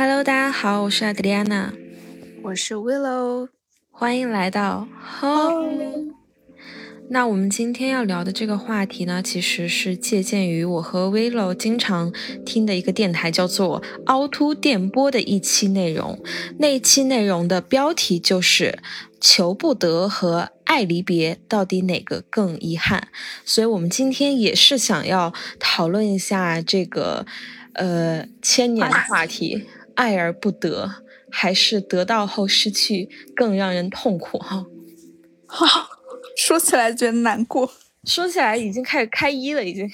Hello，大家好，我是阿德丽安娜，我是 Willow，欢迎来到 Home。那我们今天要聊的这个话题呢，其实是借鉴于我和 Willow 经常听的一个电台，叫做凹凸电波的一期内容。那一期内容的标题就是“求不得”和“爱离别”到底哪个更遗憾？所以我们今天也是想要讨论一下这个呃千年的话题：爱而不得，还是得到后失去更让人痛苦？哈，哈。说起来觉得难过，说起来已经开始开一了，已经。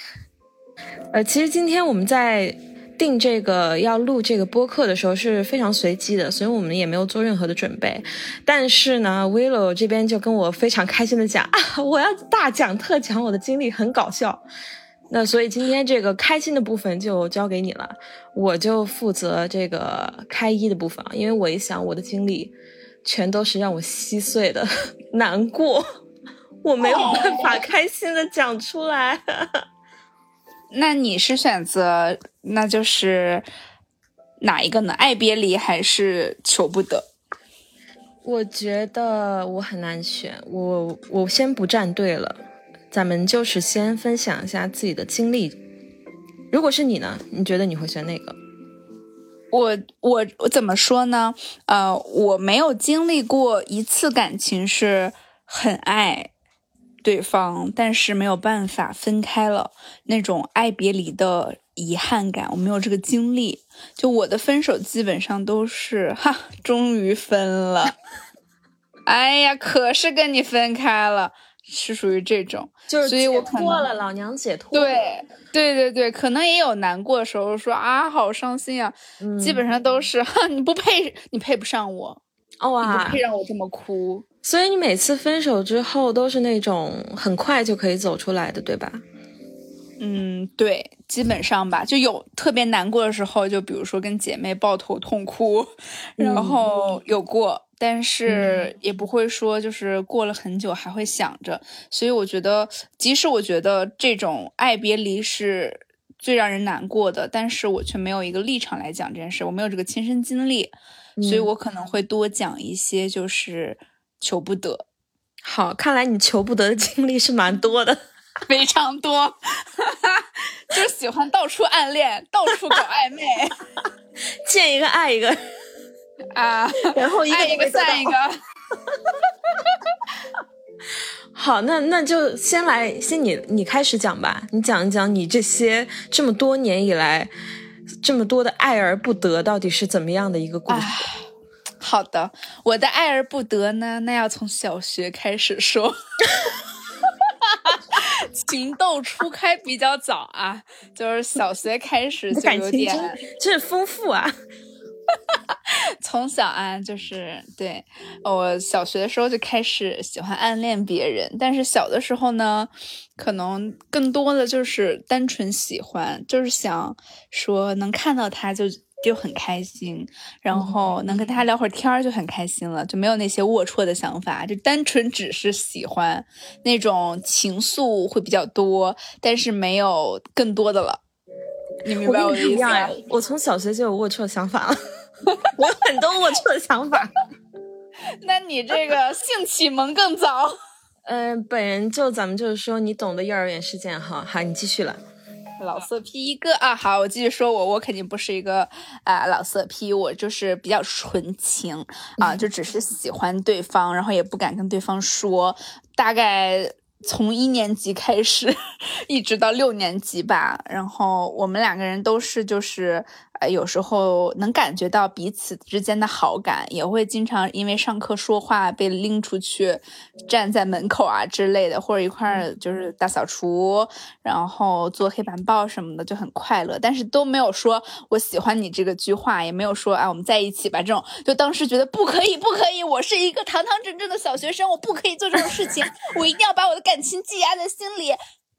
呃，其实今天我们在定这个要录这个播客的时候是非常随机的，所以我们也没有做任何的准备。但是呢，Willow 这边就跟我非常开心的讲啊，我要大讲特讲我的经历，很搞笑。那所以今天这个开心的部分就交给你了，我就负责这个开一的部分，因为我一想我的经历全都是让我稀碎的难过。我没有办法开心的讲出来。那你是选择，那就是哪一个呢？爱别离还是求不得？我觉得我很难选。我我先不站队了，咱们就是先分享一下自己的经历。如果是你呢？你觉得你会选哪个？我我我怎么说呢？呃，我没有经历过一次感情是很爱。对方，但是没有办法分开了，那种爱别离的遗憾感，我没有这个经历。就我的分手基本上都是哈，终于分了，哎呀，可是跟你分开了，是属于这种，就是所以我脱了，老娘解脱。对对对对，可能也有难过的时候，说啊，好伤心啊，基本上都是哈，你不配，你配不上我，哇，你不配让我这么哭。所以你每次分手之后都是那种很快就可以走出来的，对吧？嗯，对，基本上吧。就有特别难过的时候，就比如说跟姐妹抱头痛哭，然后有过，但是也不会说就是过了很久还会想着。所以我觉得，即使我觉得这种爱别离是最让人难过的，但是我却没有一个立场来讲这件事，我没有这个亲身经历，所以我可能会多讲一些，就是。求不得，好，看来你求不得的经历是蛮多的，非常多，就喜欢到处暗恋，到处搞暧昧，见一个爱一个啊，然后一个一个算一个，好，那那就先来，先你你开始讲吧，你讲一讲你这些这么多年以来这么多的爱而不得到底是怎么样的一个故事。好的，我的爱而不得呢，那要从小学开始说，情窦初开比较早啊，就是小学开始就有点，真是丰富啊。从小啊，就是对我小学的时候就开始喜欢暗恋别人，但是小的时候呢，可能更多的就是单纯喜欢，就是想说能看到他就。就很开心，然后能跟他聊会儿天儿就很开心了，就没有那些龌龊的想法，就单纯只是喜欢，那种情愫会比较多，但是没有更多的了。你明白我的意思吗？我从小学就有龌龊的想法了，我有很多龌龊的想法。那你这个性启蒙更早？嗯，本人就咱们就是说，你懂的幼儿园事件哈。好，你继续了。老色批一个啊，好，我继续说，我我肯定不是一个啊老色批，我就是比较纯情啊，就只是喜欢对方，然后也不敢跟对方说，大概。从一年级开始，一直到六年级吧。然后我们两个人都是，就是呃，有时候能感觉到彼此之间的好感，也会经常因为上课说话被拎出去，站在门口啊之类的，或者一块儿就是大扫除，然后做黑板报什么的，就很快乐。但是都没有说我喜欢你这个句话，也没有说啊我们在一起吧这种。就当时觉得不可以，不可以，我是一个堂堂正正的小学生，我不可以做这种事情，我一定要把我的感。情积压在心里，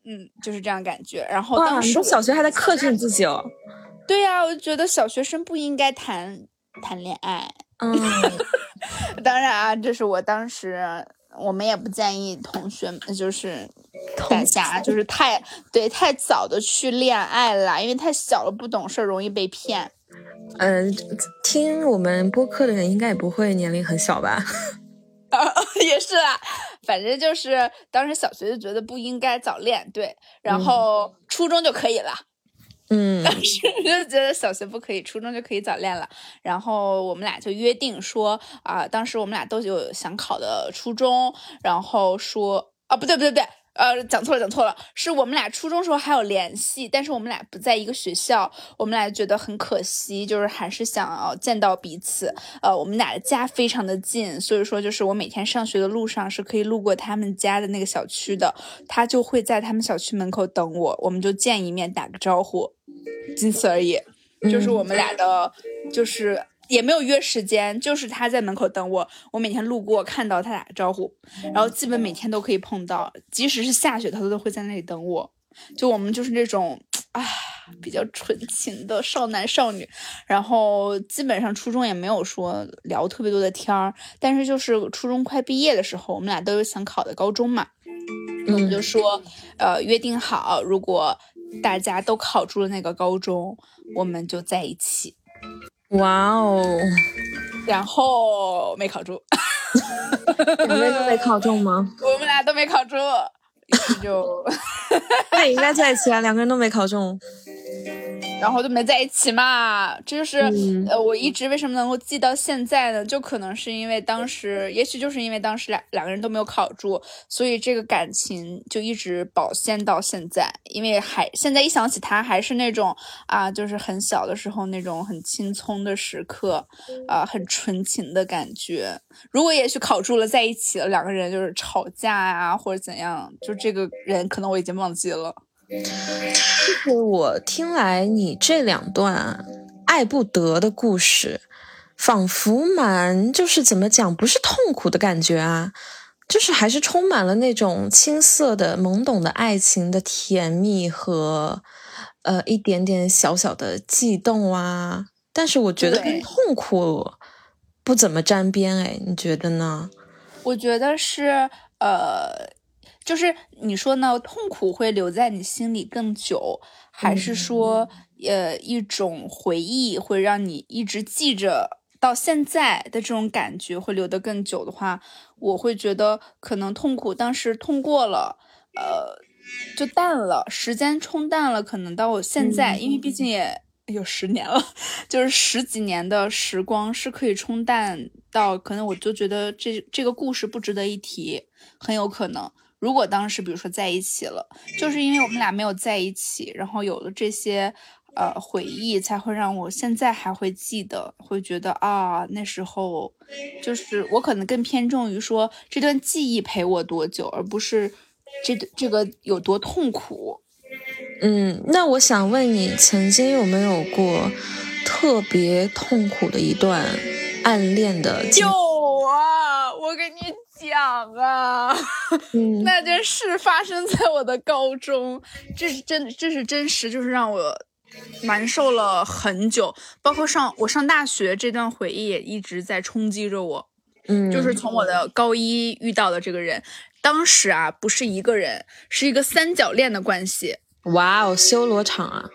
嗯，就是这样感觉。然后当时小学还在克制你自己哦。对呀，我就觉得小学生不应该谈谈恋爱。嗯，当然啊，这是我当时，我们也不建议同学们，就是大家就是太对太早的去恋爱了，因为太小了不懂事，容易被骗。呃，听我们播客的人应该也不会年龄很小吧？啊，也是啦，反正就是当时小学就觉得不应该早恋，对，然后初中就可以了。嗯，嗯当时就觉得小学不可以，初中就可以早恋了。然后我们俩就约定说啊，当时我们俩都有想考的初中，然后说啊，不对不对不对。呃，讲错了，讲错了，是我们俩初中时候还有联系，但是我们俩不在一个学校，我们俩觉得很可惜，就是还是想要见到彼此。呃，我们俩的家非常的近，所以说就是我每天上学的路上是可以路过他们家的那个小区的，他就会在他们小区门口等我，我们就见一面打个招呼，仅此而已，就是我们俩的，就是。也没有约时间，就是他在门口等我，我每天路过看到他打招呼，然后基本每天都可以碰到，即使是下雪，他都会在那里等我。就我们就是那种啊，比较纯情的少男少女，然后基本上初中也没有说聊特别多的天儿，但是就是初中快毕业的时候，我们俩都有想考的高中嘛，我们就说呃约定好，如果大家都考住了那个高中，我们就在一起。哇哦，然后没考住，两个人都没考中吗？我们俩都没考住，就 那应该在一起啊，两个人都没考中。然后就没在一起嘛，这就是呃，我一直为什么能够记到现在呢？就可能是因为当时，也许就是因为当时两两个人都没有考住，所以这个感情就一直保鲜到现在。因为还现在一想起他，还是那种啊，就是很小的时候那种很青葱的时刻，啊，很纯情的感觉。如果也许考住了，在一起了，两个人就是吵架啊，或者怎样，就这个人可能我已经忘记了。就是我听来，你这两段爱不得的故事，仿佛蛮就是怎么讲，不是痛苦的感觉啊，就是还是充满了那种青涩的、懵懂的爱情的甜蜜和呃一点点小小的悸动啊。但是我觉得跟痛苦不怎么沾边，哎，你觉得呢？我觉得是呃。就是你说呢？痛苦会留在你心里更久，还是说，呃，一种回忆会让你一直记着到现在的这种感觉会留得更久的话，我会觉得可能痛苦当时痛过了，呃，就淡了，时间冲淡了，可能到我现在，因为毕竟也有十年了，就是十几年的时光是可以冲淡到，可能我就觉得这这个故事不值得一提，很有可能。如果当时比如说在一起了，就是因为我们俩没有在一起，然后有了这些呃回忆，才会让我现在还会记得，会觉得啊那时候就是我可能更偏重于说这段记忆陪我多久，而不是这这个有多痛苦。嗯，那我想问你，曾经有没有过特别痛苦的一段暗恋的？有啊，我给你。讲啊，那件事发生在我的高中，这是真，这是真实，就是让我难受了很久。包括上我上大学这段回忆也一直在冲击着我。嗯，就是从我的高一遇到的这个人，当时啊不是一个人，是一个三角恋的关系。哇哦，修罗场啊！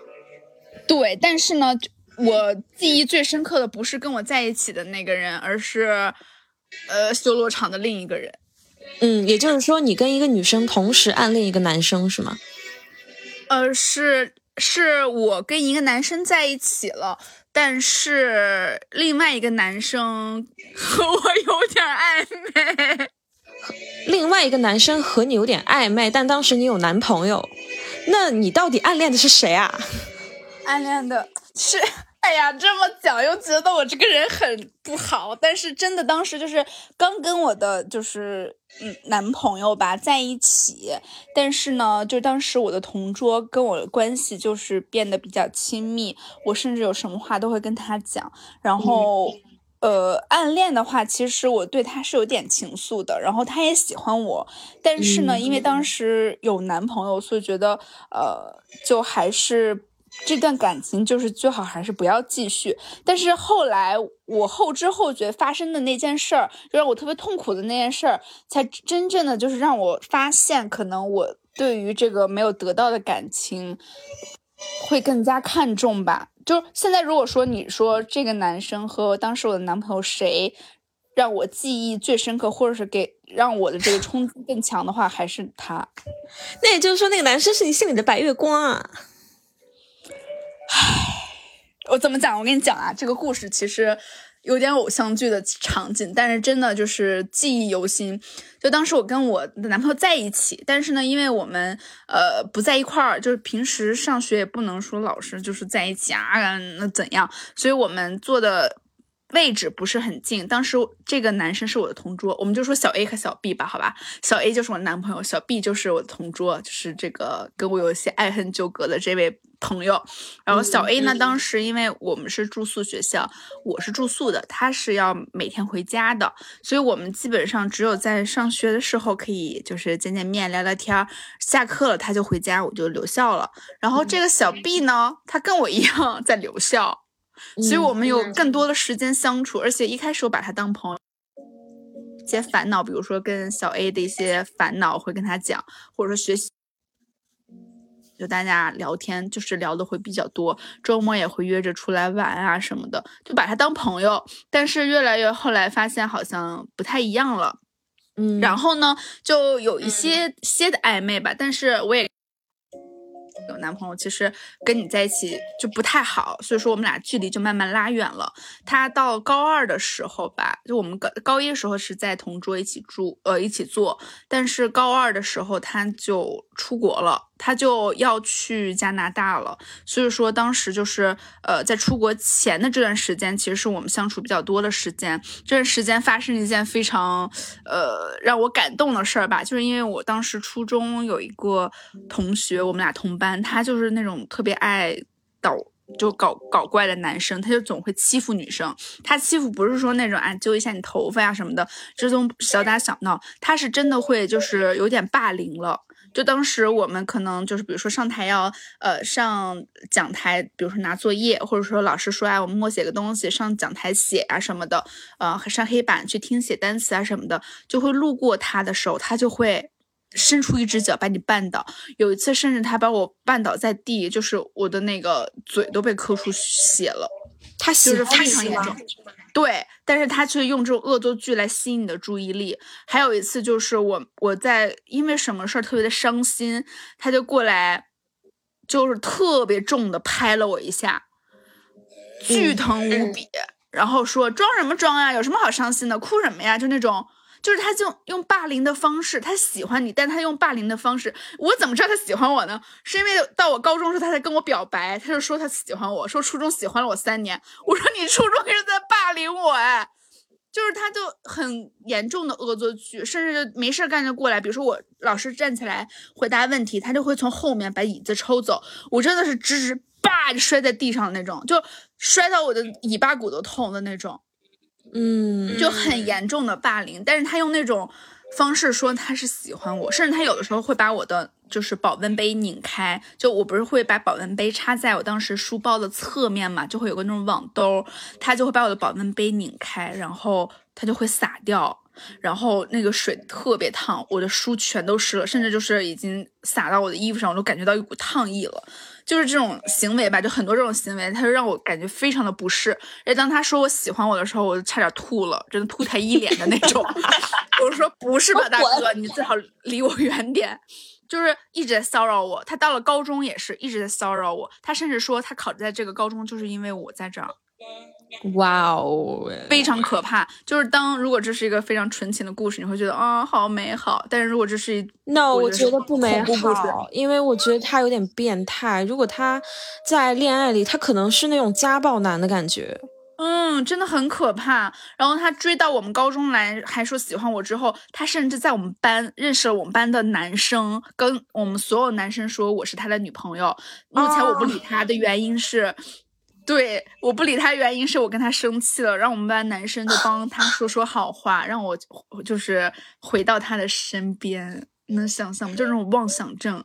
对，但是呢，我记忆最深刻的不是跟我在一起的那个人，而是。呃，修罗场的另一个人，嗯，也就是说，你跟一个女生同时暗恋一个男生是吗？呃，是，是我跟一个男生在一起了，但是另外一个男生和我有点暧昧。另外一个男生和你有点暧昧，但当时你有男朋友，那你到底暗恋的是谁啊？暗恋的是。哎呀，这么讲又觉得我这个人很不好，但是真的当时就是刚跟我的就是嗯男朋友吧在一起，但是呢，就当时我的同桌跟我的关系就是变得比较亲密，我甚至有什么话都会跟他讲。然后，呃，暗恋的话，其实我对他是有点情愫的，然后他也喜欢我，但是呢，因为当时有男朋友，所以觉得呃，就还是。这段感情就是最好还是不要继续。但是后来我后知后觉发生的那件事儿，就让我特别痛苦的那件事儿，才真正的就是让我发现，可能我对于这个没有得到的感情，会更加看重吧。就现在，如果说你说这个男生和当时我的男朋友谁让我记忆最深刻，或者是给让我的这个冲击更强的话，还是他。那也就是说，那个男生是你心里的白月光啊。唉，我怎么讲？我跟你讲啊，这个故事其实。有点偶像剧的场景，但是真的就是记忆犹新。就当时我跟我的男朋友在一起，但是呢，因为我们呃不在一块儿，就是平时上学也不能说老是就是在一起啊，那怎样？所以我们做的位置不是很近。当时这个男生是我的同桌，我们就说小 A 和小 B 吧，好吧？小 A 就是我男朋友，小 B 就是我的同桌，就是这个跟我有一些爱恨纠葛的这位。朋友，然后小 A 呢？当时因为我们是住宿学校，我是住宿的，他是要每天回家的，所以我们基本上只有在上学的时候可以就是见见面、聊聊天。下课了他就回家，我就留校了。然后这个小 B 呢，他跟我一样在留校，所以我们有更多的时间相处。而且一开始我把他当朋友，一些烦恼，比如说跟小 A 的一些烦恼会跟他讲，或者说学习。就大家聊天，就是聊的会比较多，周末也会约着出来玩啊什么的，就把他当朋友。但是越来越后来发现好像不太一样了，嗯，然后呢，就有一些些的暧昧吧。但是我也。有男朋友，其实跟你在一起就不太好，所以说我们俩距离就慢慢拉远了。他到高二的时候吧，就我们高高一的时候是在同桌一起住，呃，一起做，但是高二的时候他就出国了，他就要去加拿大了。所以说当时就是呃，在出国前的这段时间，其实是我们相处比较多的时间。这段时间发生了一件非常呃让我感动的事儿吧，就是因为我当时初中有一个同学，我们俩同班。他就是那种特别爱捣就搞搞怪的男生，他就总会欺负女生。他欺负不是说那种啊揪一下你头发呀什么的，这种小打小闹，他是真的会就是有点霸凌了。就当时我们可能就是比如说上台要呃上讲台，比如说拿作业，或者说老师说哎我们默写个东西上讲台写啊什么的，呃上黑板去听写单词啊什么的，就会路过他的时候，他就会。伸出一只脚把你绊倒，有一次甚至他把我绊倒在地，就是我的那个嘴都被磕出血了。他喜欢非常严重，对，但是他却用这种恶作剧来吸引你的注意力。还有一次就是我我在因为什么事儿特别的伤心，他就过来，就是特别重的拍了我一下，巨疼无比，然后说装什么装啊，有什么好伤心的，哭什么呀，就那种。就是他就用霸凌的方式，他喜欢你，但他用霸凌的方式，我怎么知道他喜欢我呢？是因为到我高中时候他才跟我表白，他就说他喜欢我，说初中喜欢了我三年，我说你初中是在霸凌我哎，就是他就很严重的恶作剧，甚至就没事干就过来，比如说我老师站起来回答问题，他就会从后面把椅子抽走，我真的是直直叭就摔在地上那种，就摔到我的尾巴骨都痛的那种。嗯，就很严重的霸凌，但是他用那种方式说他是喜欢我，甚至他有的时候会把我的就是保温杯拧开，就我不是会把保温杯插在我当时书包的侧面嘛，就会有个那种网兜，他就会把我的保温杯拧开，然后他就会洒掉，然后那个水特别烫，我的书全都湿了，甚至就是已经洒到我的衣服上，我都感觉到一股烫意了。就是这种行为吧，就很多这种行为，他就让我感觉非常的不适。而当他说我喜欢我的时候，我就差点吐了，真的吐他一脸的那种。我说不是吧，大哥，你最好离我远点。就是一直在骚扰我，他到了高中也是一直在骚扰我。他甚至说他考在这个高中就是因为我在这儿。哇哦，非常可怕！就是当如果这是一个非常纯情的故事，你会觉得啊，好美好。但是如果这是，no，我觉得不美好，因为我觉得他有点变态。如果他在恋爱里，他可能是那种家暴男的感觉。嗯，真的很可怕。然后他追到我们高中来，还说喜欢我。之后他甚至在我们班认识了我们班的男生，跟我们所有男生说我是他的女朋友。目前我不理他的原因是。对，我不理他，原因是我跟他生气了，让我们班男生就帮他说说好话，让我就是回到他的身边。能想象吗？就这种妄想症，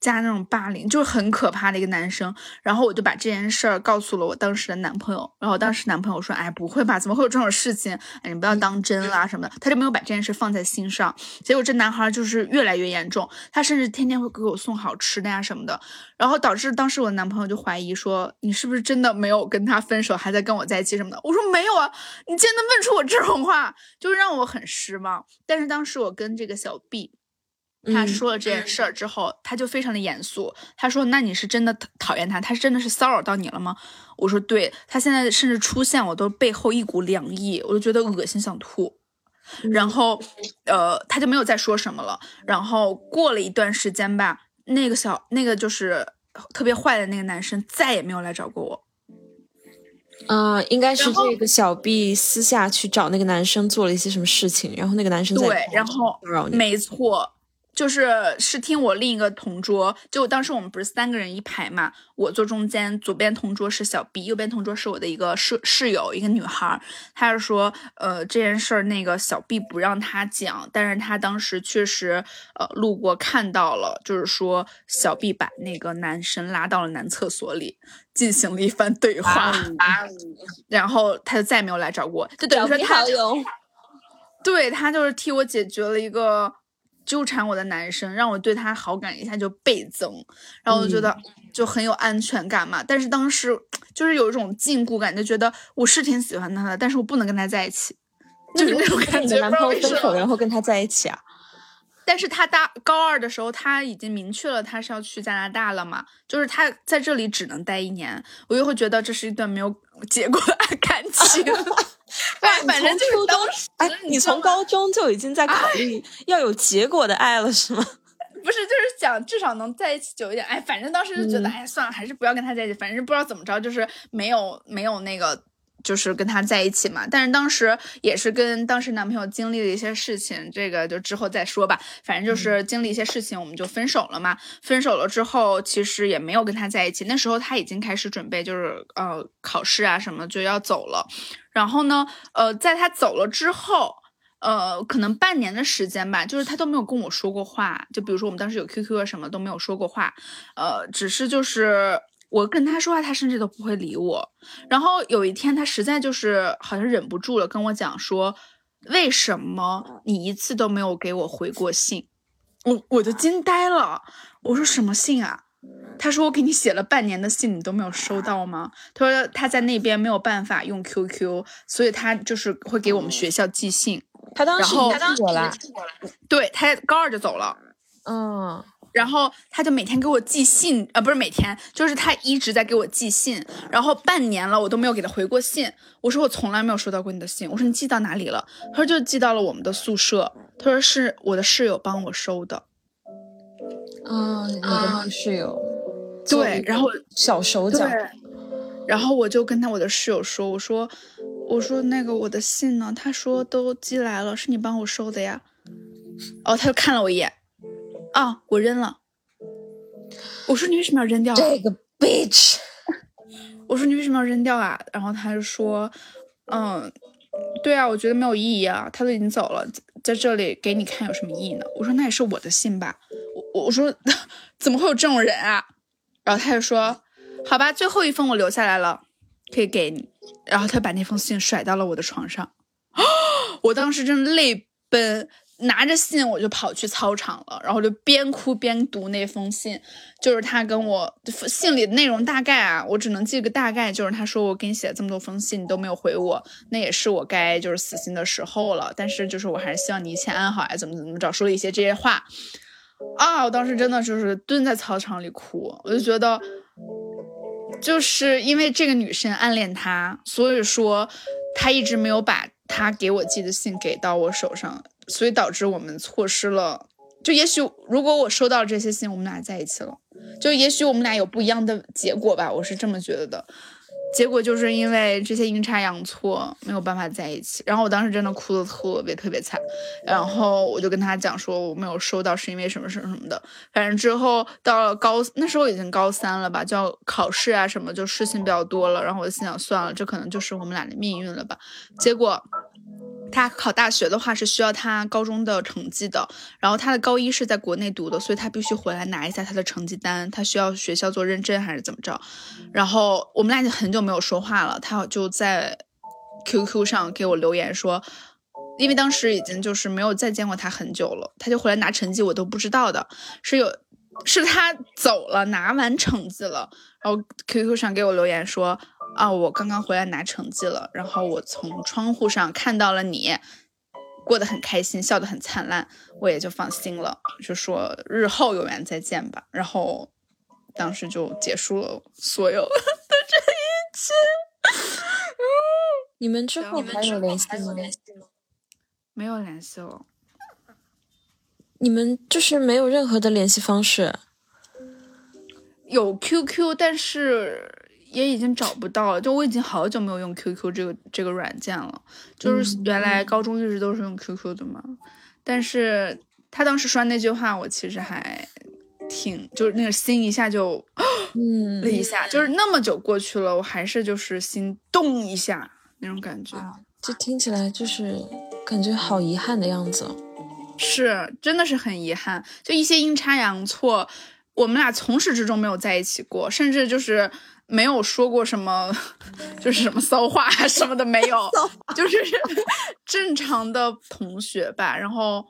加那种霸凌，就是很可怕的一个男生。然后我就把这件事儿告诉了我当时的男朋友，然后当时男朋友说：“哎，不会吧？怎么会有这种事情？哎，你不要当真啦什么的。”他就没有把这件事放在心上。结果这男孩就是越来越严重，他甚至天天会给我送好吃的呀什么的，然后导致当时我男朋友就怀疑说：“你是不是真的没有跟他分手，还在跟我在一起什么的？”我说：“没有啊，你竟然能问出我这种话，就让我很失望。”但是当时我跟这个小 B。他说了这件事儿之后，他就非常的严肃。他说：“那你是真的讨厌他？他是真的是骚扰到你了吗？”我说：“对。”他现在甚至出现，我都背后一股凉意，我就觉得恶心想吐。然后，呃，他就没有再说什么了。然后过了一段时间吧，那个小那个就是特别坏的那个男生再也没有来找过我。啊，应该是这个小 B 私下去找那个男生做了一些什么事情，然后那个男生对，然后没错。就是是听我另一个同桌，就当时我们不是三个人一排嘛，我坐中间，左边同桌是小 B，右边同桌是我的一个室室友，一个女孩。她是说，呃，这件事儿那个小 B 不让她讲，但是她当时确实，呃，路过看到了，就是说小 B 把那个男生拉到了男厕所里，进行了一番对话，然后他就再没有来找过，就等于说他，对他就是替我解决了一个。纠缠我的男生，让我对他好感一下就倍增，然后我就觉得就很有安全感嘛。但是当时就是有一种禁锢感，就觉得我是挺喜欢他的，但是我不能跟他在一起，就是那种感觉。男朋友分手然后跟他在一起啊？但是他大高二的时候他已经明确了他是要去加拿大了嘛，就是他在这里只能待一年，我又会觉得这是一段没有结果的 感情。哎，反正就是当时，哎，你从高中就已经在考虑要有结果的爱了，是吗？不是，就是想至少能在一起久一点。哎，反正当时就觉得，哎，算了，还是不要跟他在一起。反正不知道怎么着，就是没有没有那个。就是跟他在一起嘛，但是当时也是跟当时男朋友经历了一些事情，这个就之后再说吧。反正就是经历一些事情，我们就分手了嘛。分手了之后，其实也没有跟他在一起。那时候他已经开始准备，就是呃考试啊什么就要走了。然后呢，呃，在他走了之后，呃，可能半年的时间吧，就是他都没有跟我说过话。就比如说我们当时有 QQ 啊什么都没有说过话，呃，只是就是。我跟他说话，他甚至都不会理我。然后有一天，他实在就是好像忍不住了，跟我讲说：“为什么你一次都没有给我回过信？”我我就惊呆了。我说：“什么信啊？”他说：“我给你写了半年的信，你都没有收到吗？”他说：“他在那边没有办法用 QQ，所以他就是会给我们学校寄信。”他当时他当时对他高二就走了。嗯。然后他就每天给我寄信，呃，不是每天，就是他一直在给我寄信。然后半年了，我都没有给他回过信。我说我从来没有收到过你的信。我说你寄到哪里了？他说就寄到了我们的宿舍。他说是我的室友帮我收的。啊，你的室友。对，然后小手脚。然后我就跟他我的室友说，我说我说那个我的信呢？他说都寄来了，是你帮我收的呀。哦，他就看了我一眼。啊！我扔了。我说你为什么要扔掉？这个 bitch。我说你为什么要扔掉啊？然后他就说，嗯，对啊，我觉得没有意义啊。他都已经走了，在这里给你看有什么意义呢？我说那也是我的信吧。我我说 怎么会有这种人啊？然后他就说，好吧，最后一封我留下来了，可以给你。然后他把那封信甩到了我的床上。我当时真的泪奔。拿着信我就跑去操场了，然后就边哭边读那封信，就是他跟我信里的内容大概啊，我只能记个大概，就是他说我给你写了这么多封信，你都没有回我，那也是我该就是死心的时候了，但是就是我还是希望你一切安好，怎么怎么着，说了一些这些话，啊，我当时真的就是蹲在操场里哭，我就觉得，就是因为这个女生暗恋他，所以说他一直没有把他给我寄的信给到我手上。所以导致我们错失了，就也许如果我收到这些信，我们俩在一起了，就也许我们俩有不一样的结果吧，我是这么觉得的。结果就是因为这些阴差阳错，没有办法在一起。然后我当时真的哭的特别特别惨，然后我就跟他讲说我没有收到是因为什么什么什么的。反正之后到了高那时候已经高三了吧，就要考试啊什么，就事情比较多了。然后我就心想算了，这可能就是我们俩的命运了吧。结果。他考大学的话是需要他高中的成绩的，然后他的高一是在国内读的，所以他必须回来拿一下他的成绩单，他需要学校做认证还是怎么着？然后我们俩已经很久没有说话了，他就在 QQ 上给我留言说，因为当时已经就是没有再见过他很久了，他就回来拿成绩，我都不知道的，是有是他走了拿完成绩了，然后 QQ 上给我留言说。啊，我刚刚回来拿成绩了，然后我从窗户上看到了你，过得很开心，笑得很灿烂，我也就放心了，就说日后有缘再见吧。然后当时就结束了所有 的这一切。你们之后还有联系吗？没有联系了。你们就是没有任何的联系方式？有 QQ，但是。也已经找不到了，就我已经好久没有用 QQ 这个这个软件了，就是原来高中一直都是用 QQ 的嘛。但是他当时说那句话，我其实还挺，就是那个心一下就嗯 了一下，就是那么久过去了，我还是就是心动一下那种感觉。这听起来就是感觉好遗憾的样子，是真的是很遗憾，就一些阴差阳错，我们俩从始至终没有在一起过，甚至就是。没有说过什么，就是什么骚话 什么的没有，就是 正常的同学吧。然后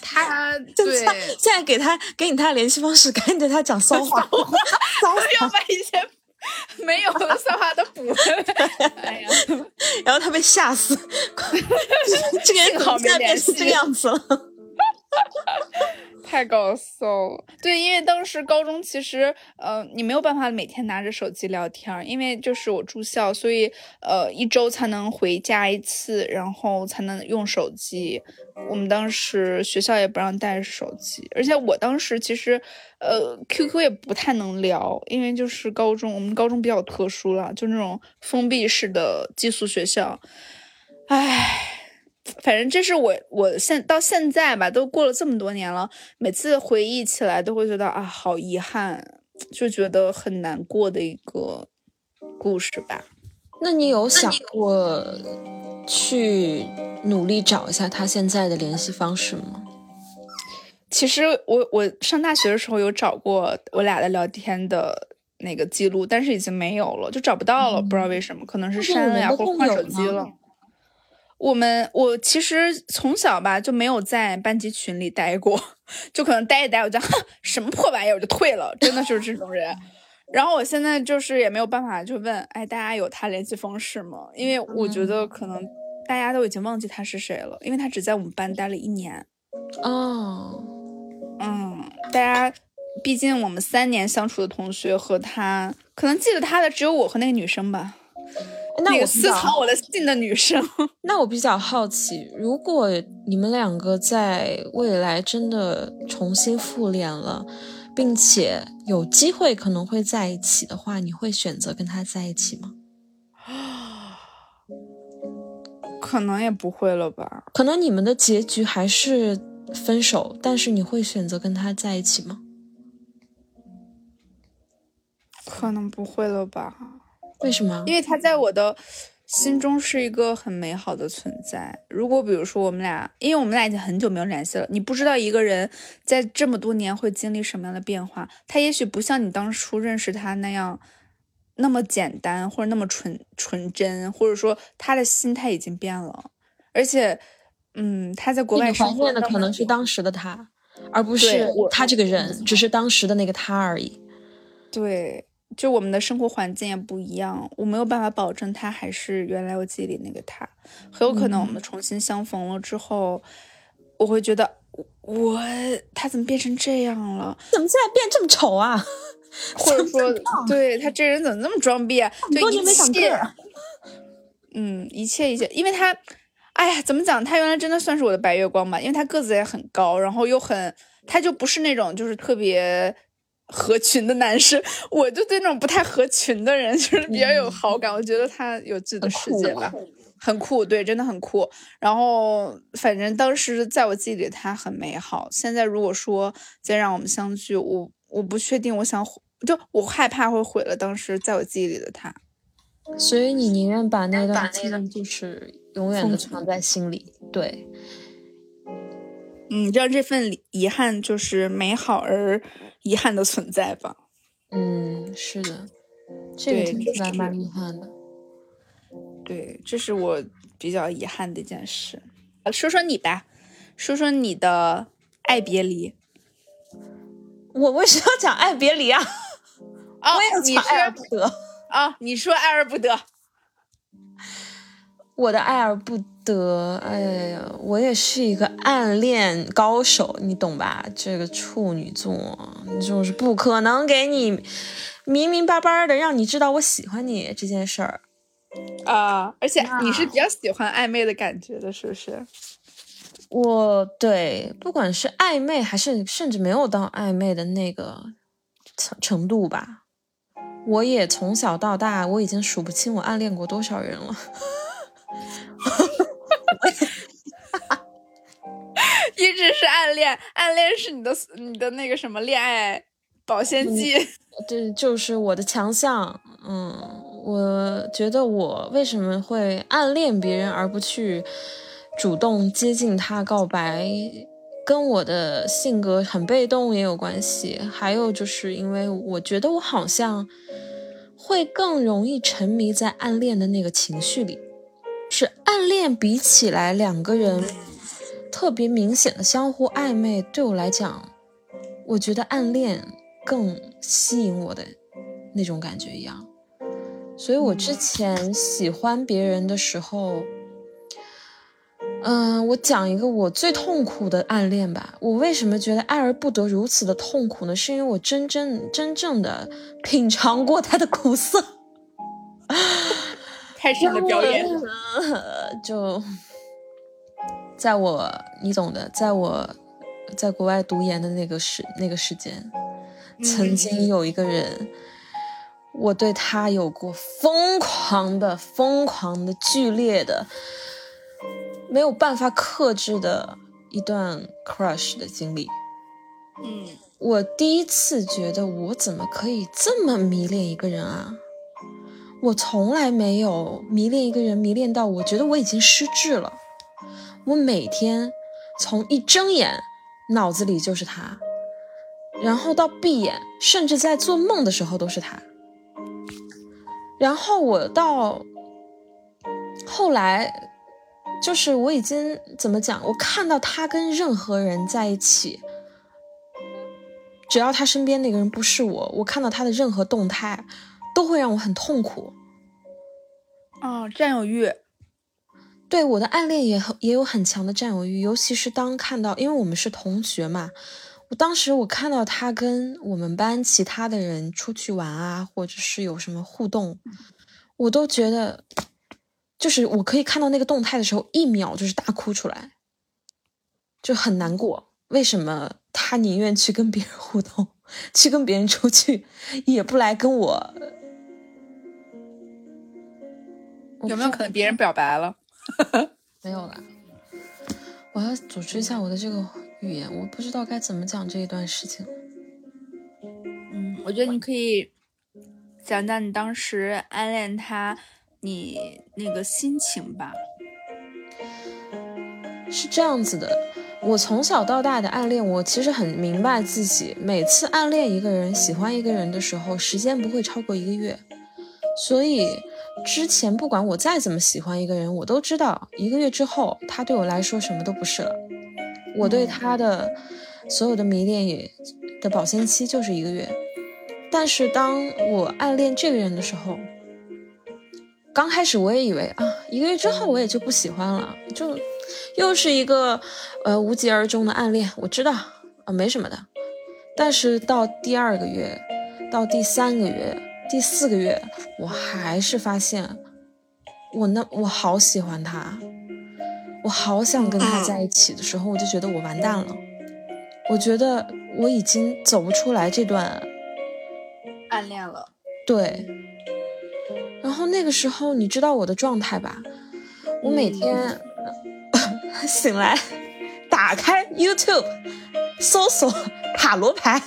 他对。现在给他给你他的联系方式，赶紧给他讲骚话，骚话。要把一些没有的骚话都补。回来。哎呀，然后他被吓死，这个人好现变成这个样子了。太搞笑了，对，因为当时高中其实，呃，你没有办法每天拿着手机聊天，因为就是我住校，所以呃，一周才能回家一次，然后才能用手机。我们当时学校也不让带手机，而且我当时其实，呃，QQ 也不太能聊，因为就是高中，我们高中比较特殊了，就那种封闭式的寄宿学校，唉。反正这是我，我现到现在吧，都过了这么多年了，每次回忆起来都会觉得啊，好遗憾，就觉得很难过的一个故事吧。那你有想过去努力找一下他现在的联系方式吗？其实我我上大学的时候有找过我俩的聊天的那个记录，但是已经没有了，就找不到了，不知道为什么，可能是删了呀，或者换手机了。我们我其实从小吧就没有在班级群里待过，就可能待一待我就哼 什么破玩意儿我就退了，真的就是这种人。然后我现在就是也没有办法就问，哎，大家有他联系方式吗？因为我觉得可能大家都已经忘记他是谁了，因为他只在我们班待了一年。哦，嗯，大家毕竟我们三年相处的同学和他，可能记得他的只有我和那个女生吧。那个私藏我的信的女生，那我比较好奇，如果你们两个在未来真的重新复联了，并且有机会可能会在一起的话，你会选择跟他在一起吗？可能也不会了吧。可能你们的结局还是分手，但是你会选择跟他在一起吗？可能不会了吧。为什么？因为他在我的心中是一个很美好的存在。如果比如说我们俩，因为我们俩已经很久没有联系了，你不知道一个人在这么多年会经历什么样的变化。他也许不像你当初认识他那样那么简单，或者那么纯纯真，或者说他的心态已经变了。而且，嗯，他在国外怀念的可能是当时的他，而不是他这个人，只是当时的那个他而已。对。就我们的生活环境也不一样，我没有办法保证他还是原来我记忆里那个他，很有可能我们重新相逢了之后，我会觉得我他怎么变成这样了？怎么现在变这么丑啊？或者说，对他这人怎么那么装逼啊？就一切，嗯，一切一切，因为他，哎呀，怎么讲？他原来真的算是我的白月光吧，因为他个子也很高，然后又很，他就不是那种就是特别。合群的男生，我就对那种不太合群的人 就是比较有好感。我觉得他有自己的世界吧，很酷，对，真的很酷。然后反正当时在我记忆里他很美好。现在如果说再让我们相聚，我我不确定，我想就我害怕会毁了当时在我记忆里的他。所以你宁愿把那段记忆就是永远的藏在心里。对，嗯，让这份遗憾就是美好而遗憾的存在吧。嗯，是的，这个听起来蛮遗憾的。对，这是我比较遗憾的一件事。说说你吧，说说你的爱别离。我为什么要讲爱别离啊？哦，你是爱而不得啊？你说爱而不得，我的爱而不得。哎呀，我也是一个暗恋高手，你懂吧？这个处女座就是不可能给你明明白白的让你知道我喜欢你这件事儿啊。而且你是比较喜欢暧昧的感觉的，是不是？我对，不管是暧昧还是甚至没有到暧昧的那个程程度吧，我也从小到大我已经数不清我暗恋过多少人了。一直是暗恋，暗恋是你的你的那个什么恋爱保鲜剂，对，就是我的强项。嗯，我觉得我为什么会暗恋别人而不去。主动接近他告白，跟我的性格很被动也有关系。还有就是因为我觉得我好像会更容易沉迷在暗恋的那个情绪里。是暗恋比起来两个人特别明显的相互暧昧，对我来讲，我觉得暗恋更吸引我的那种感觉一样。所以我之前喜欢别人的时候。嗯，我讲一个我最痛苦的暗恋吧。我为什么觉得爱而不得如此的痛苦呢？是因为我真正真正的品尝过它的苦涩。开始了表演，就在我你懂的，在我在国外读研的那个时那个时间，曾经有一个人，我对他有过疯狂的、疯狂的、剧烈的。没有办法克制的一段 crush 的经历。嗯，我第一次觉得我怎么可以这么迷恋一个人啊？我从来没有迷恋一个人迷恋到我觉得我已经失智了。我每天从一睁眼脑子里就是他，然后到闭眼，甚至在做梦的时候都是他。然后我到后来。就是我已经怎么讲？我看到他跟任何人在一起，只要他身边那个人不是我，我看到他的任何动态，都会让我很痛苦。哦，占有欲，对我的暗恋也很也有很强的占有欲，尤其是当看到，因为我们是同学嘛，我当时我看到他跟我们班其他的人出去玩啊，或者是有什么互动，我都觉得。就是我可以看到那个动态的时候，一秒就是大哭出来，就很难过。为什么他宁愿去跟别人互动，去跟别人出去，也不来跟我？有没有可能别人表白了？没有啦。我要组织一下我的这个语言，我不知道该怎么讲这一段事情。嗯，我觉得你可以讲讲你当时暗恋他。你那个心情吧，是这样子的。我从小到大的暗恋，我其实很明白自己每次暗恋一个人、喜欢一个人的时候，时间不会超过一个月。所以之前不管我再怎么喜欢一个人，我都知道一个月之后，他对我来说什么都不是了。我对他的所有的迷恋也的保鲜期就是一个月。但是当我暗恋这个人的时候，刚开始我也以为啊，一个月之后我也就不喜欢了，就又是一个呃无疾而终的暗恋。我知道啊，没什么的。但是到第二个月，到第三个月，第四个月，我还是发现我那我好喜欢他，我好想跟他在一起的时候，我就觉得我完蛋了。我觉得我已经走不出来这段暗恋了。对。然后那个时候，你知道我的状态吧？我每天 醒来，打开 YouTube，搜索塔罗牌，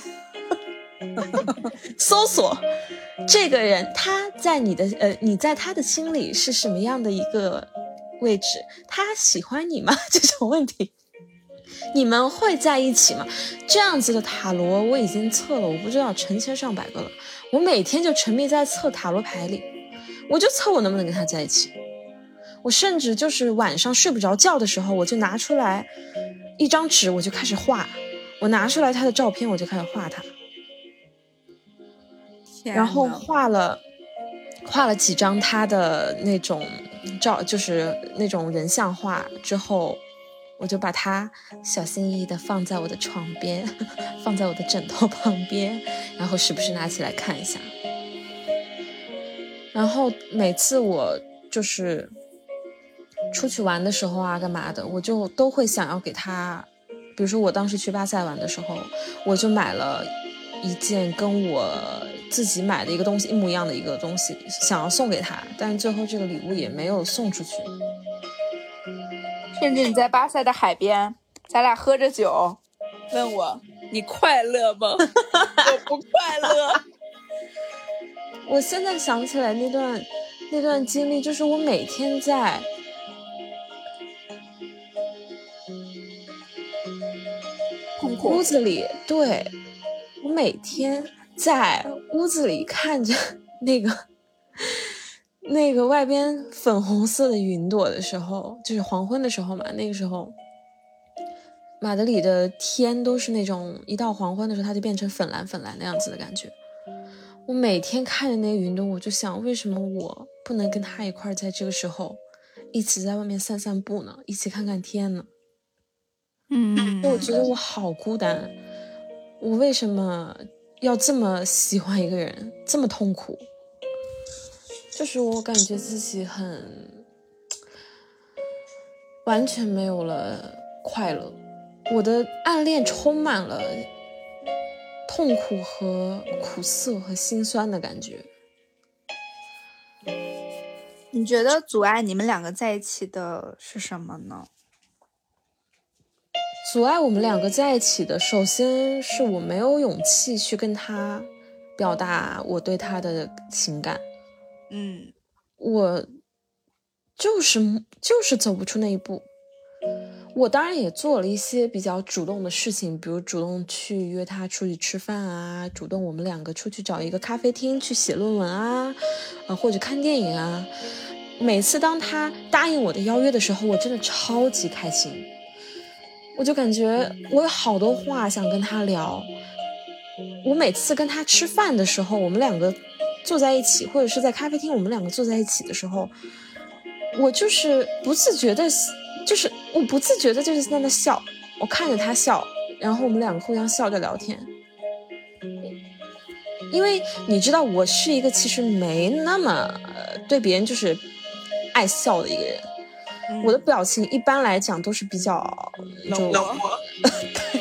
搜索这个人他在你的呃，你在他的心里是什么样的一个位置，他喜欢你吗？这种问题，你们会在一起吗？这样子的塔罗我已经测了，我不知道成千上百个了。我每天就沉迷在测塔罗牌里，我就测我能不能跟他在一起。我甚至就是晚上睡不着觉的时候，我就拿出来一张纸，我就开始画。我拿出来他的照片，我就开始画他。然后画了画了几张他的那种照，就是那种人像画之后，我就把它小心翼翼的放在我的床边，放在我的枕头旁边，然后时不时拿起来看一下。然后每次我就是出去玩的时候啊，干嘛的，我就都会想要给他，比如说我当时去巴塞玩的时候，我就买了一件跟我。自己买的一个东西一模一样的一个东西，想要送给他，但是最后这个礼物也没有送出去。甚至你在巴塞的海边，咱俩喝着酒，问我你快乐吗？我不快乐。我现在想起来那段那段经历，就是我每天在屋子里，对我每天。在屋子里看着 那个那个外边粉红色的云朵的时候，就是黄昏的时候嘛。那个时候，马德里的天都是那种一到黄昏的时候，它就变成粉蓝粉蓝那样子的感觉。我每天看着那个云朵，我就想，为什么我不能跟他一块在这个时候一起在外面散散步呢？一起看看天呢？嗯，我觉得我好孤单。我为什么？要这么喜欢一个人，这么痛苦，就是我感觉自己很完全没有了快乐，我的暗恋充满了痛苦和苦涩和心酸的感觉。你觉得阻碍你们两个在一起的是什么呢？阻碍我们两个在一起的，首先是我没有勇气去跟他表达我对他的情感。嗯，我就是就是走不出那一步。我当然也做了一些比较主动的事情，比如主动去约他出去吃饭啊，主动我们两个出去找一个咖啡厅去写论文啊，呃或者看电影啊。每次当他答应我的邀约的时候，我真的超级开心。我就感觉我有好多话想跟他聊。我每次跟他吃饭的时候，我们两个坐在一起，或者是在咖啡厅，我们两个坐在一起的时候，我就是不自觉的，就是我不自觉的就是在那笑。我看着他笑，然后我们两个互相笑着聊天。因为你知道，我是一个其实没那么对别人就是爱笑的一个人。我的表情一般来讲都是比较冷漠，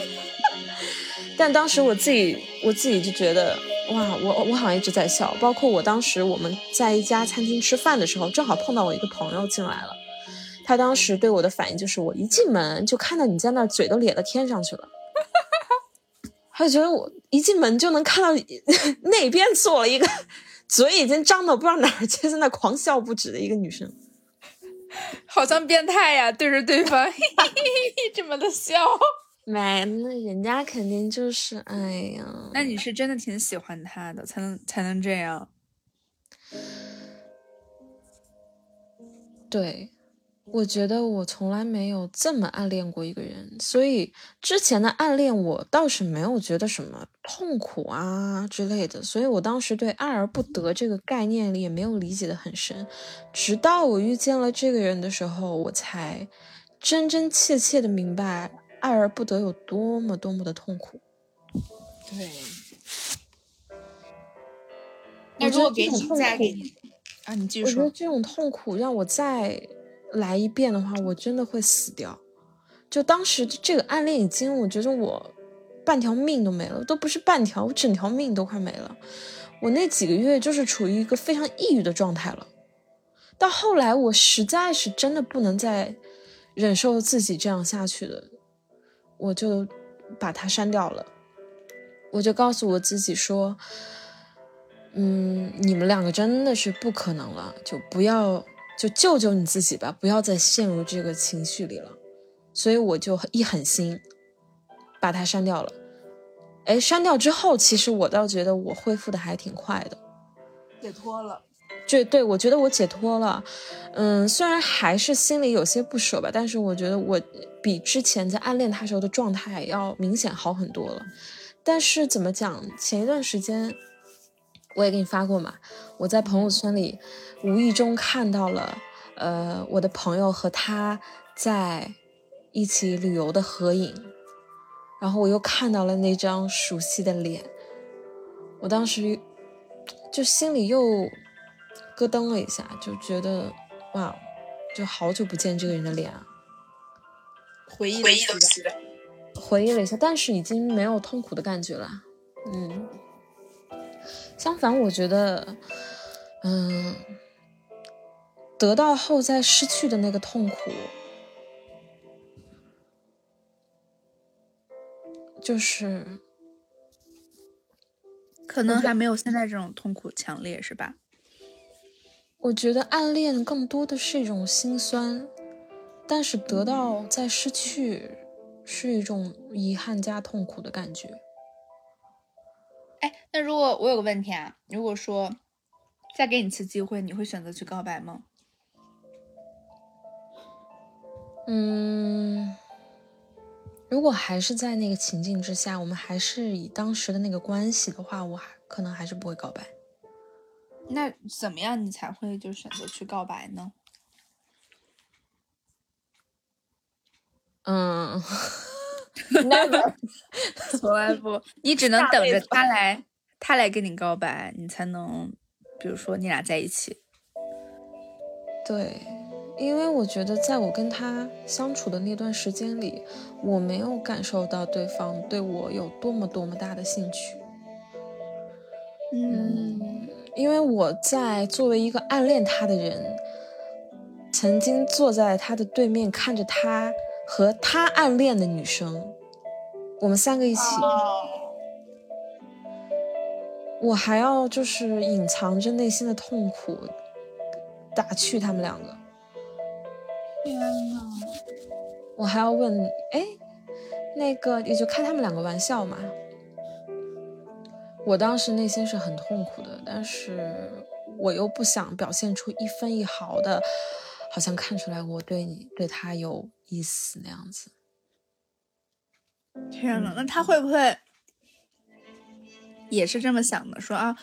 但当时我自己我自己就觉得哇，我我好像一直在笑。包括我当时我们在一家餐厅吃饭的时候，正好碰到我一个朋友进来了，他当时对我的反应就是我一进门就看到你在那嘴都咧到天上去了，他就觉得我一进门就能看到 那边坐了一个嘴已经张到不知道哪儿去，在那狂笑不止的一个女生。好像变态呀，对着对方 这么的笑。没，那人家肯定就是，哎呀。那你是真的挺喜欢他的，才能才能这样。对。我觉得我从来没有这么暗恋过一个人，所以之前的暗恋我倒是没有觉得什么痛苦啊之类的，所以我当时对爱而不得这个概念里也没有理解的很深，直到我遇见了这个人的时候，我才真真切切的明白爱而不得有多么多么的痛苦。对，那如果给你再给你啊，你继续说，我觉得这种痛苦让我再。来一遍的话，我真的会死掉。就当时这个暗恋已经，我觉得我半条命都没了，都不是半条，我整条命都快没了。我那几个月就是处于一个非常抑郁的状态了。到后来，我实在是真的不能再忍受自己这样下去了，我就把它删掉了。我就告诉我自己说：“嗯，你们两个真的是不可能了，就不要。”就救救你自己吧，不要再陷入这个情绪里了。所以我就一狠心把它删掉了。哎，删掉之后，其实我倒觉得我恢复的还挺快的，解脱了。这对，我觉得我解脱了。嗯，虽然还是心里有些不舍吧，但是我觉得我比之前在暗恋他时候的状态要明显好很多了。但是怎么讲？前一段时间我也给你发过嘛，我在朋友圈里无意中看到了，呃，我的朋友和他在一起旅游的合影，然后我又看到了那张熟悉的脸，我当时就心里又咯噔了一下，就觉得哇，就好久不见这个人的脸啊，回忆回忆都起来。回忆了一下，但是已经没有痛苦的感觉了。嗯，相反，我觉得，嗯，得到后再失去的那个痛苦，就是可能还没有现在这种痛苦强烈，是吧？我觉得暗恋更多的是一种心酸，但是得到再失去。是一种遗憾加痛苦的感觉。哎，那如果我有个问题啊，如果说再给你一次机会，你会选择去告白吗？嗯，如果还是在那个情境之下，我们还是以当时的那个关系的话，我还可能还是不会告白。那怎么样你才会就选择去告白呢？嗯，那个 从来不，你只能等着他来，他来跟你告白，你才能，比如说你俩在一起。对，因为我觉得在我跟他相处的那段时间里，我没有感受到对方对我有多么多么大的兴趣。嗯，因为我在作为一个暗恋他的人，曾经坐在他的对面看着他。和他暗恋的女生，我们三个一起，我还要就是隐藏着内心的痛苦，打趣他们两个。天呐，我还要问，哎，那个也就开他们两个玩笑嘛。我当时内心是很痛苦的，但是我又不想表现出一分一毫的，好像看出来我对你对他有。意思那样子，天呐，那他会不会也是这么想的？说啊，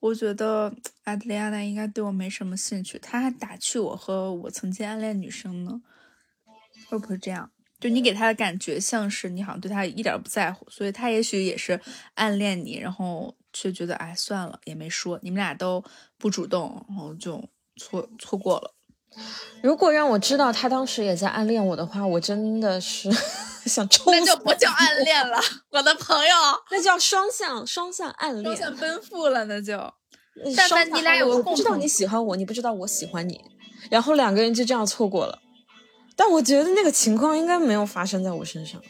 我觉得阿德里亚娜应该对我没什么兴趣，他还打趣我和我曾经暗恋女生呢，会不会这样？就你给他的感觉像是你好像对他一点不在乎，所以他也许也是暗恋你，然后却觉得哎算了也没说，你们俩都不主动，然后就错错过了。如果让我知道他当时也在暗恋我的话，我真的是 想抽死。那就不叫暗恋了，我的朋友，那叫双向双向暗恋，双向奔赴了，那就。但凡你俩有个共同，知道你喜欢我，你不知道我喜欢你，然后两个人就这样错过了。但我觉得那个情况应该没有发生在我身上。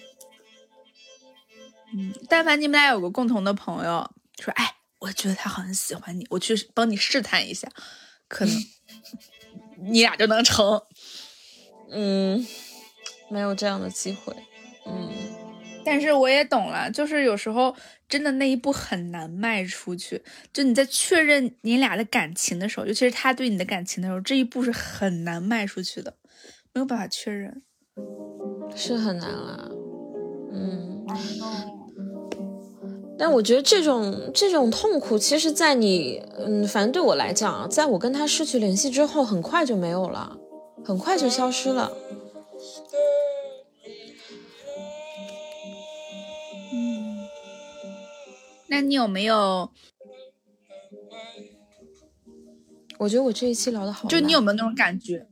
嗯，但凡你们俩有个共同的朋友，说哎，我觉得他好像喜欢你，我去帮你试探一下，可能。你俩就能成，嗯，没有这样的机会，嗯，但是我也懂了，就是有时候真的那一步很难迈出去。就你在确认你俩的感情的时候，尤其是他对你的感情的时候，这一步是很难迈出去的，没有办法确认，是很难啊，嗯。但我觉得这种这种痛苦，其实，在你，嗯，反正对我来讲，在我跟他失去联系之后，很快就没有了，很快就消失了。嗯，那你有没有？我觉得我这一期聊的好，就你有没有那种感觉？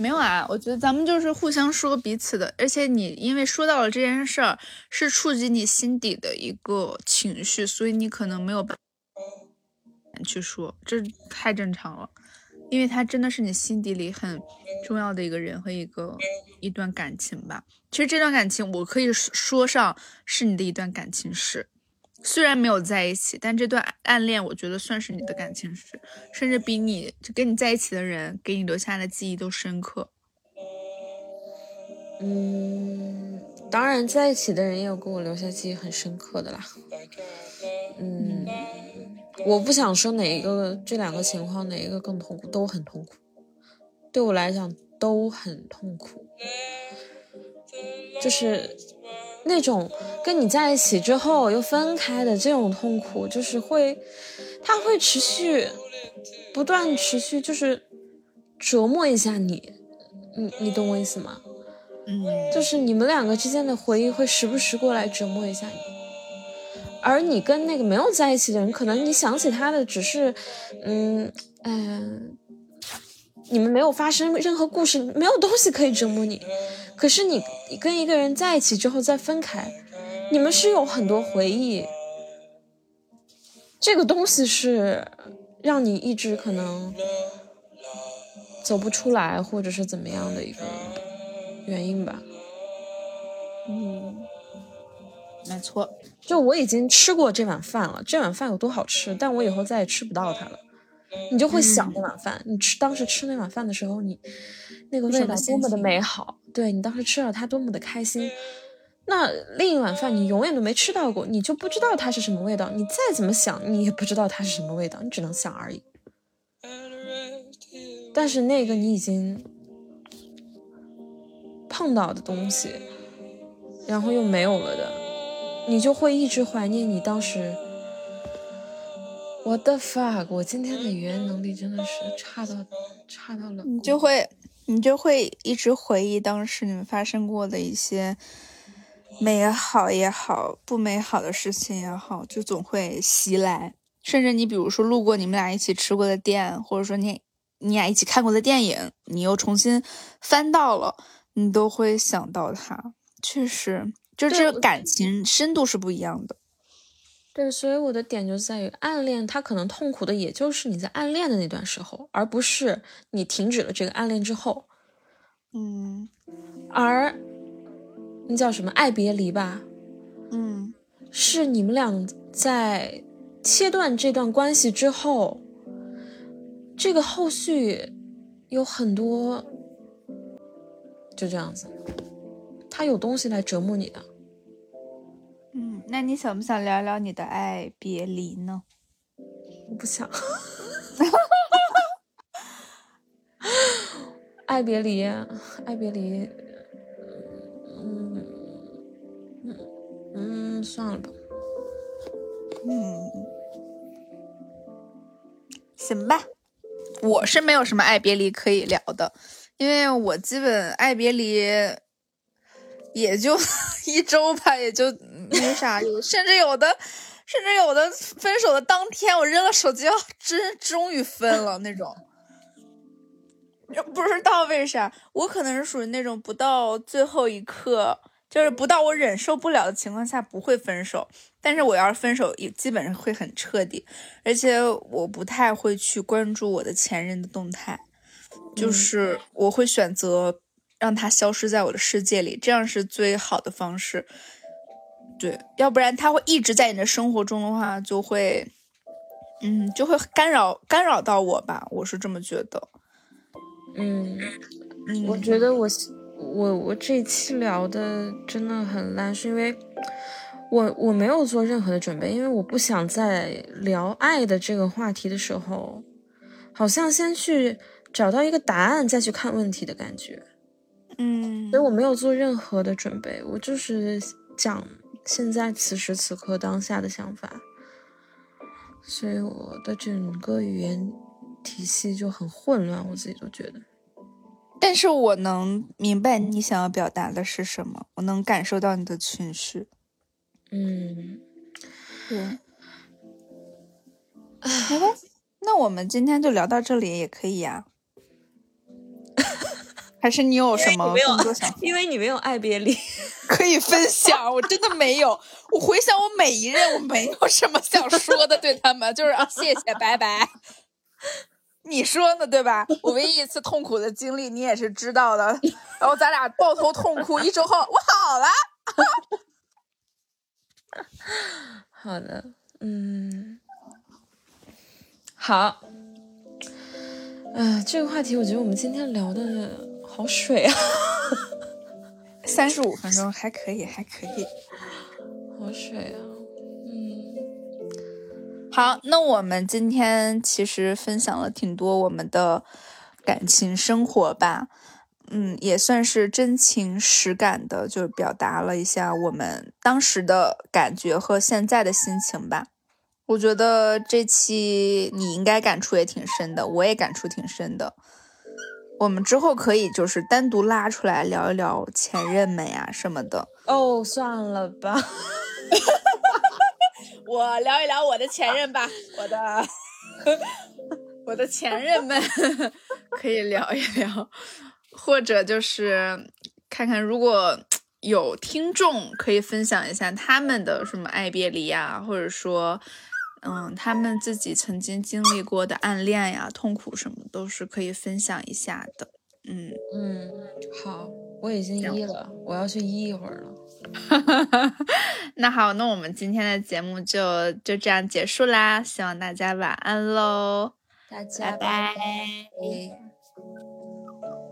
没有啊，我觉得咱们就是互相说彼此的，而且你因为说到了这件事儿，是触及你心底的一个情绪，所以你可能没有办法去说，这太正常了，因为他真的是你心底里很重要的一个人和一个一段感情吧。其实这段感情我可以说上是你的一段感情史，虽然没有在一起，但这段暗恋我觉得算是你的感情史，甚至比你就跟你在一起的人给你留下的记忆都深刻。嗯，当然在一起的人也有给我留下记忆很深刻的啦。嗯，我不想说哪一个这两个情况哪一个更痛苦，都很痛苦，对我来讲都很痛苦，就是。那种跟你在一起之后又分开的这种痛苦，就是会，它会持续，不断持续，就是折磨一下你，你你懂我意思吗？嗯，就是你们两个之间的回忆会时不时过来折磨一下你，而你跟那个没有在一起的人，可能你想起他的只是，嗯嗯，你们没有发生任何故事，没有东西可以折磨你。可是你跟一个人在一起之后再分开，你们是有很多回忆，这个东西是让你一直可能走不出来，或者是怎么样的一个原因吧。嗯，没错，就我已经吃过这碗饭了，这碗饭有多好吃，但我以后再也吃不到它了。你就会想那碗饭，你吃当时吃那碗饭的时候，你那个味道多么的美好。对你当时吃了它多么的开心，那另一碗饭你永远都没吃到过，你就不知道它是什么味道。你再怎么想，你也不知道它是什么味道，你只能想而已。但是那个你已经碰到的东西，然后又没有了的，你就会一直怀念你当时。我的 fuck！我今天的语言能力真的是差到差到了。你就会。你就会一直回忆当时你们发生过的一些美好也好，不美好的事情也好，就总会袭来。甚至你比如说路过你们俩一起吃过的店，或者说你你俩一起看过的电影，你又重新翻到了，你都会想到他。确实，就这感情深度是不一样的。对，所以我的点就在于暗恋，他可能痛苦的也就是你在暗恋的那段时候，而不是你停止了这个暗恋之后。嗯，而那叫什么爱别离吧？嗯，是你们俩在切断这段关系之后，这个后续有很多，就这样子，他有东西来折磨你的。嗯，那你想不想聊聊你的爱别离呢？我不想。爱别离，爱别离，嗯嗯嗯，算了吧。嗯，行吧。我是没有什么爱别离可以聊的，因为我基本爱别离。也就 一周吧，也就没啥。有甚至有的，甚至有的分手的当天，我扔了手机，真终于分了那种。不知道为啥，我可能是属于那种不到最后一刻，就是不到我忍受不了的情况下不会分手。但是我要是分手，也基本上会很彻底，而且我不太会去关注我的前任的动态，就是我会选择。让他消失在我的世界里，这样是最好的方式。对，要不然他会一直在你的生活中的话，就会，嗯，就会干扰干扰到我吧。我是这么觉得。嗯，我觉得我我我这一期聊的真的很烂，是因为我我没有做任何的准备，因为我不想在聊爱的这个话题的时候，好像先去找到一个答案再去看问题的感觉。嗯，所以我没有做任何的准备，我就是讲现在此时此刻当下的想法，所以我的整个语言体系就很混乱，我自己都觉得。但是我能明白你想要表达的是什么，我能感受到你的情绪。嗯，对，没关系，那我们今天就聊到这里也可以呀。还是你有什么？因为你没有爱别离，可以分享。我真的没有。我回想我每一任，我没有什么想说的，对他们就是啊，谢谢，拜拜。你说呢？对吧？我唯一一次痛苦的经历，你也是知道的。然后咱俩抱头痛哭，一周后我好了。好的，嗯，好。嗯，这个话题我觉得我们今天聊的好水啊，三十五分钟还可以，还可以，好水啊。嗯，好，那我们今天其实分享了挺多我们的感情生活吧，嗯，也算是真情实感的，就是表达了一下我们当时的感觉和现在的心情吧。我觉得这期你应该感触也挺深的，我也感触挺深的。我们之后可以就是单独拉出来聊一聊前任们呀什么的。哦，算了吧，我聊一聊我的前任吧，我的我的前任们 可以聊一聊，或者就是看看如果有听众可以分享一下他们的什么爱别离呀，或者说。嗯，他们自己曾经经历过的暗恋呀、痛苦什么，都是可以分享一下的。嗯嗯，好，我已经一了，我要去一一会儿了。那好，那我们今天的节目就就这样结束啦，希望大家晚安喽，大家拜拜。